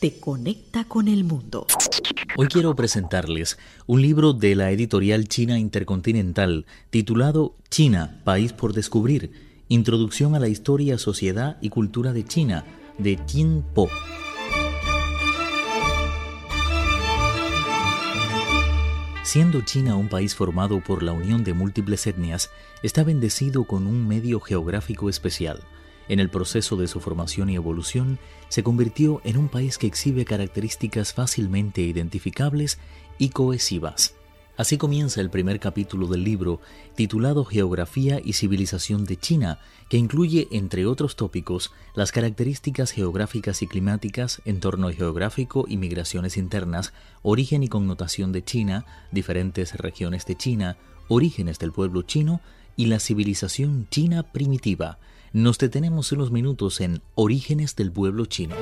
te conecta con el mundo. Hoy quiero presentarles un libro de la editorial China Intercontinental titulado China, País por Descubrir, Introducción a la Historia, Sociedad y Cultura de China, de Tin Po. Siendo China un país formado por la unión de múltiples etnias, está bendecido con un medio geográfico especial. En el proceso de su formación y evolución, se convirtió en un país que exhibe características fácilmente identificables y cohesivas. Así comienza el primer capítulo del libro, titulado Geografía y Civilización de China, que incluye, entre otros tópicos, las características geográficas y climáticas, entorno geográfico y migraciones internas, origen y connotación de China, diferentes regiones de China, orígenes del pueblo chino y la civilización china primitiva, nos detenemos unos minutos en Orígenes del pueblo chino.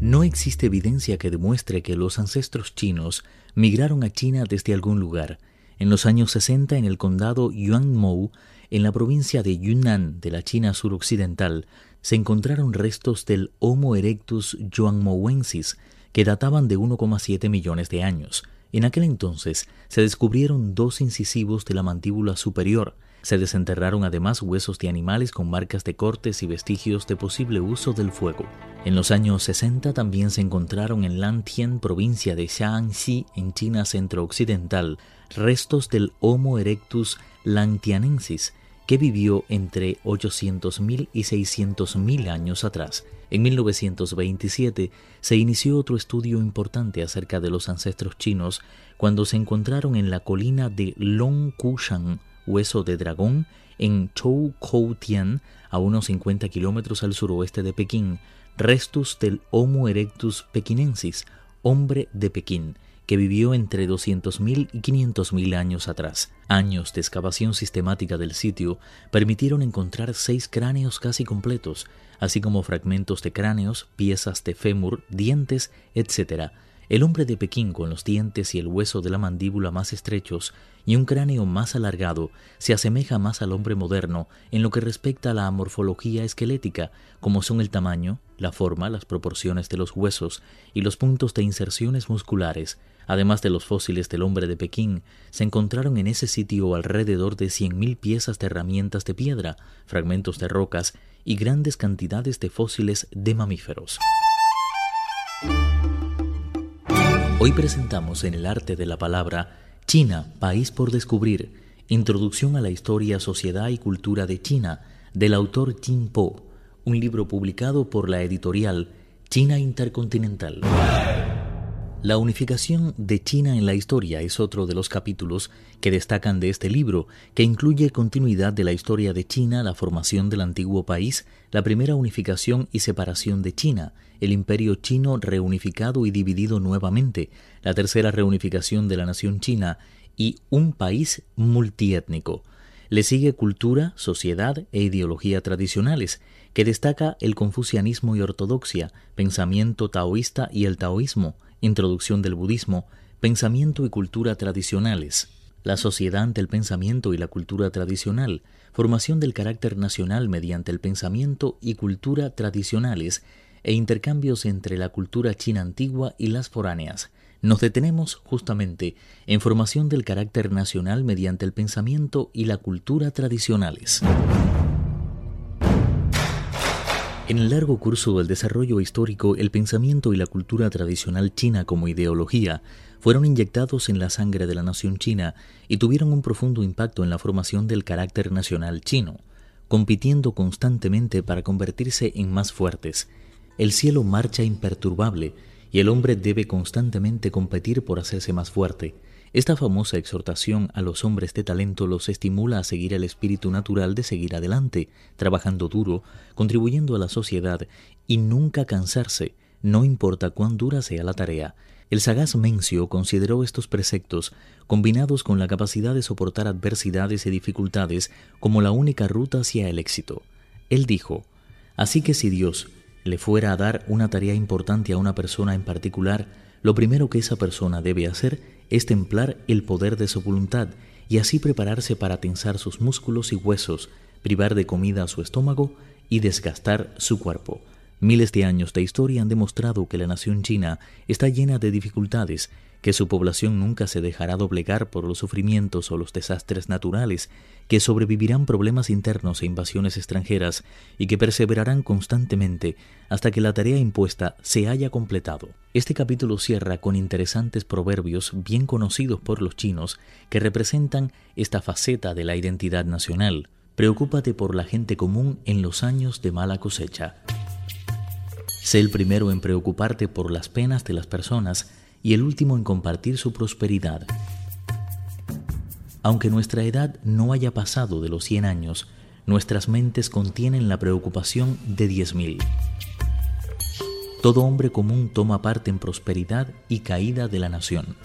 No existe evidencia que demuestre que los ancestros chinos migraron a China desde algún lugar. En los años 60, en el condado Yuanmou, en la provincia de Yunnan de la China suroccidental, se encontraron restos del Homo erectus yuanmouensis, que databan de 1,7 millones de años. En aquel entonces se descubrieron dos incisivos de la mandíbula superior, se desenterraron además huesos de animales con marcas de cortes y vestigios de posible uso del fuego. En los años 60 también se encontraron en Lantien, provincia de Shaanxi, en China centro-occidental, restos del Homo erectus lantianensis, que vivió entre 800.000 y 600.000 años atrás. En 1927 se inició otro estudio importante acerca de los ancestros chinos cuando se encontraron en la colina de Longkushan, Hueso de Dragón, en Choukoutian, a unos 50 kilómetros al suroeste de Pekín, restos del Homo erectus pekinensis, hombre de Pekín, que vivió entre 200.000 y 500.000 años atrás. Años de excavación sistemática del sitio permitieron encontrar seis cráneos casi completos, así como fragmentos de cráneos, piezas de fémur, dientes, etc., el hombre de Pekín, con los dientes y el hueso de la mandíbula más estrechos y un cráneo más alargado, se asemeja más al hombre moderno en lo que respecta a la morfología esquelética, como son el tamaño, la forma, las proporciones de los huesos y los puntos de inserciones musculares. Además de los fósiles del hombre de Pekín, se encontraron en ese sitio alrededor de 100.000 piezas de herramientas de piedra, fragmentos de rocas y grandes cantidades de fósiles de mamíferos. Hoy presentamos en el arte de la palabra China, país por descubrir, Introducción a la historia, sociedad y cultura de China, del autor Jin Po, un libro publicado por la editorial China Intercontinental. La unificación de China en la historia es otro de los capítulos que destacan de este libro, que incluye continuidad de la historia de China, la formación del antiguo país, la primera unificación y separación de China, el imperio chino reunificado y dividido nuevamente, la tercera reunificación de la nación china y un país multiétnico. Le sigue cultura, sociedad e ideología tradicionales, que destaca el confucianismo y ortodoxia, pensamiento taoísta y el taoísmo, Introducción del budismo, pensamiento y cultura tradicionales. La sociedad ante el pensamiento y la cultura tradicional, formación del carácter nacional mediante el pensamiento y cultura tradicionales e intercambios entre la cultura china antigua y las foráneas. Nos detenemos justamente en formación del carácter nacional mediante el pensamiento y la cultura tradicionales. En el largo curso del desarrollo histórico, el pensamiento y la cultura tradicional china como ideología fueron inyectados en la sangre de la nación china y tuvieron un profundo impacto en la formación del carácter nacional chino, compitiendo constantemente para convertirse en más fuertes. El cielo marcha imperturbable y el hombre debe constantemente competir por hacerse más fuerte. Esta famosa exhortación a los hombres de talento los estimula a seguir el espíritu natural de seguir adelante, trabajando duro, contribuyendo a la sociedad y nunca cansarse, no importa cuán dura sea la tarea. El sagaz Mencio consideró estos preceptos, combinados con la capacidad de soportar adversidades y dificultades, como la única ruta hacia el éxito. Él dijo, Así que si Dios le fuera a dar una tarea importante a una persona en particular, lo primero que esa persona debe hacer es templar el poder de su voluntad y así prepararse para tensar sus músculos y huesos, privar de comida a su estómago y desgastar su cuerpo. Miles de años de historia han demostrado que la nación china está llena de dificultades, que su población nunca se dejará doblegar por los sufrimientos o los desastres naturales, que sobrevivirán problemas internos e invasiones extranjeras y que perseverarán constantemente hasta que la tarea impuesta se haya completado. Este capítulo cierra con interesantes proverbios bien conocidos por los chinos que representan esta faceta de la identidad nacional. Preocúpate por la gente común en los años de mala cosecha. Sé el primero en preocuparte por las penas de las personas y el último en compartir su prosperidad. Aunque nuestra edad no haya pasado de los 100 años, nuestras mentes contienen la preocupación de 10.000. Todo hombre común toma parte en prosperidad y caída de la nación.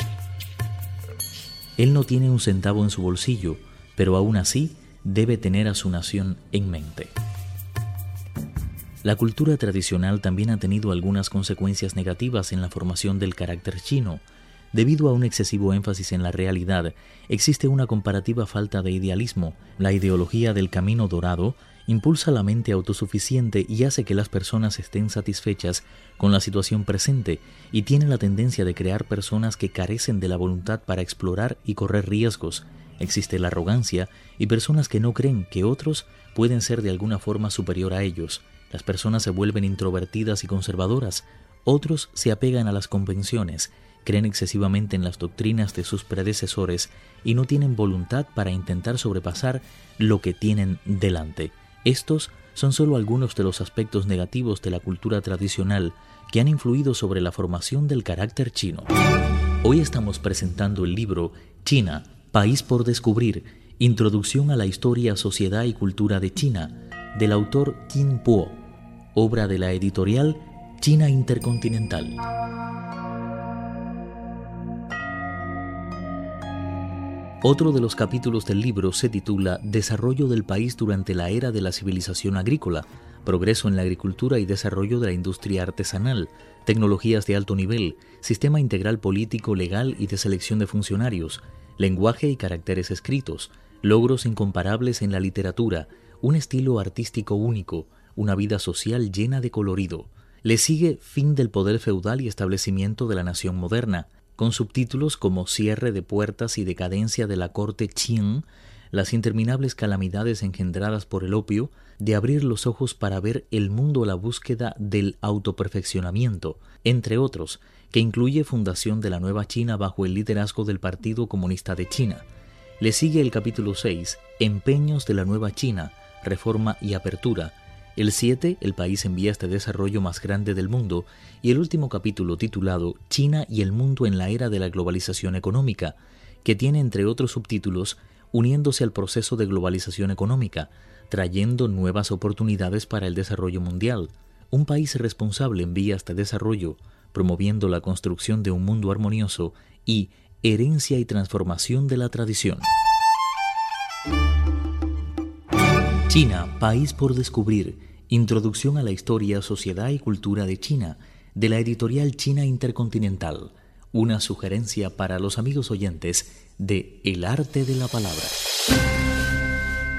Él no tiene un centavo en su bolsillo, pero aún así debe tener a su nación en mente. La cultura tradicional también ha tenido algunas consecuencias negativas en la formación del carácter chino. Debido a un excesivo énfasis en la realidad, existe una comparativa falta de idealismo. La ideología del camino dorado impulsa la mente autosuficiente y hace que las personas estén satisfechas con la situación presente y tiene la tendencia de crear personas que carecen de la voluntad para explorar y correr riesgos. Existe la arrogancia y personas que no creen que otros pueden ser de alguna forma superior a ellos. Las personas se vuelven introvertidas y conservadoras, otros se apegan a las convenciones, creen excesivamente en las doctrinas de sus predecesores y no tienen voluntad para intentar sobrepasar lo que tienen delante. Estos son solo algunos de los aspectos negativos de la cultura tradicional que han influido sobre la formación del carácter chino. Hoy estamos presentando el libro China, País por Descubrir, Introducción a la Historia, Sociedad y Cultura de China, del autor Qin Po, obra de la editorial China Intercontinental. Otro de los capítulos del libro se titula Desarrollo del país durante la era de la civilización agrícola, progreso en la agricultura y desarrollo de la industria artesanal, tecnologías de alto nivel, sistema integral político, legal y de selección de funcionarios, lenguaje y caracteres escritos, logros incomparables en la literatura, un estilo artístico único, una vida social llena de colorido. Le sigue Fin del poder feudal y establecimiento de la nación moderna, con subtítulos como Cierre de puertas y decadencia de la corte Qing, las interminables calamidades engendradas por el opio, de abrir los ojos para ver el mundo a la búsqueda del autoperfeccionamiento, entre otros, que incluye fundación de la nueva China bajo el liderazgo del Partido Comunista de China. Le sigue el capítulo 6, Empeños de la nueva China, reforma y apertura. El 7, el país en vías de desarrollo más grande del mundo. Y el último capítulo titulado China y el mundo en la era de la globalización económica, que tiene entre otros subtítulos uniéndose al proceso de globalización económica, trayendo nuevas oportunidades para el desarrollo mundial, un país responsable en vías de desarrollo, promoviendo la construcción de un mundo armonioso y herencia y transformación de la tradición. China, país por descubrir. Introducción a la historia, sociedad y cultura de China, de la editorial China Intercontinental. Una sugerencia para los amigos oyentes de El arte de la palabra.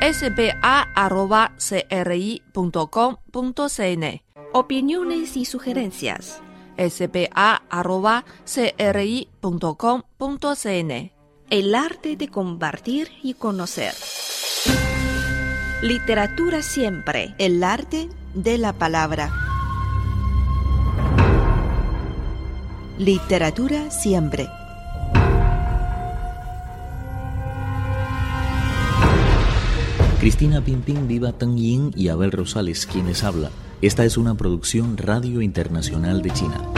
spa.cri.com.cn Opiniones y sugerencias. spa.cri.com.cn El arte de compartir y conocer. Literatura siempre. El arte de la palabra. Literatura siempre. Cristina Pimpín, Viva Tang Yin y Abel Rosales, quienes habla. Esta es una producción Radio Internacional de China.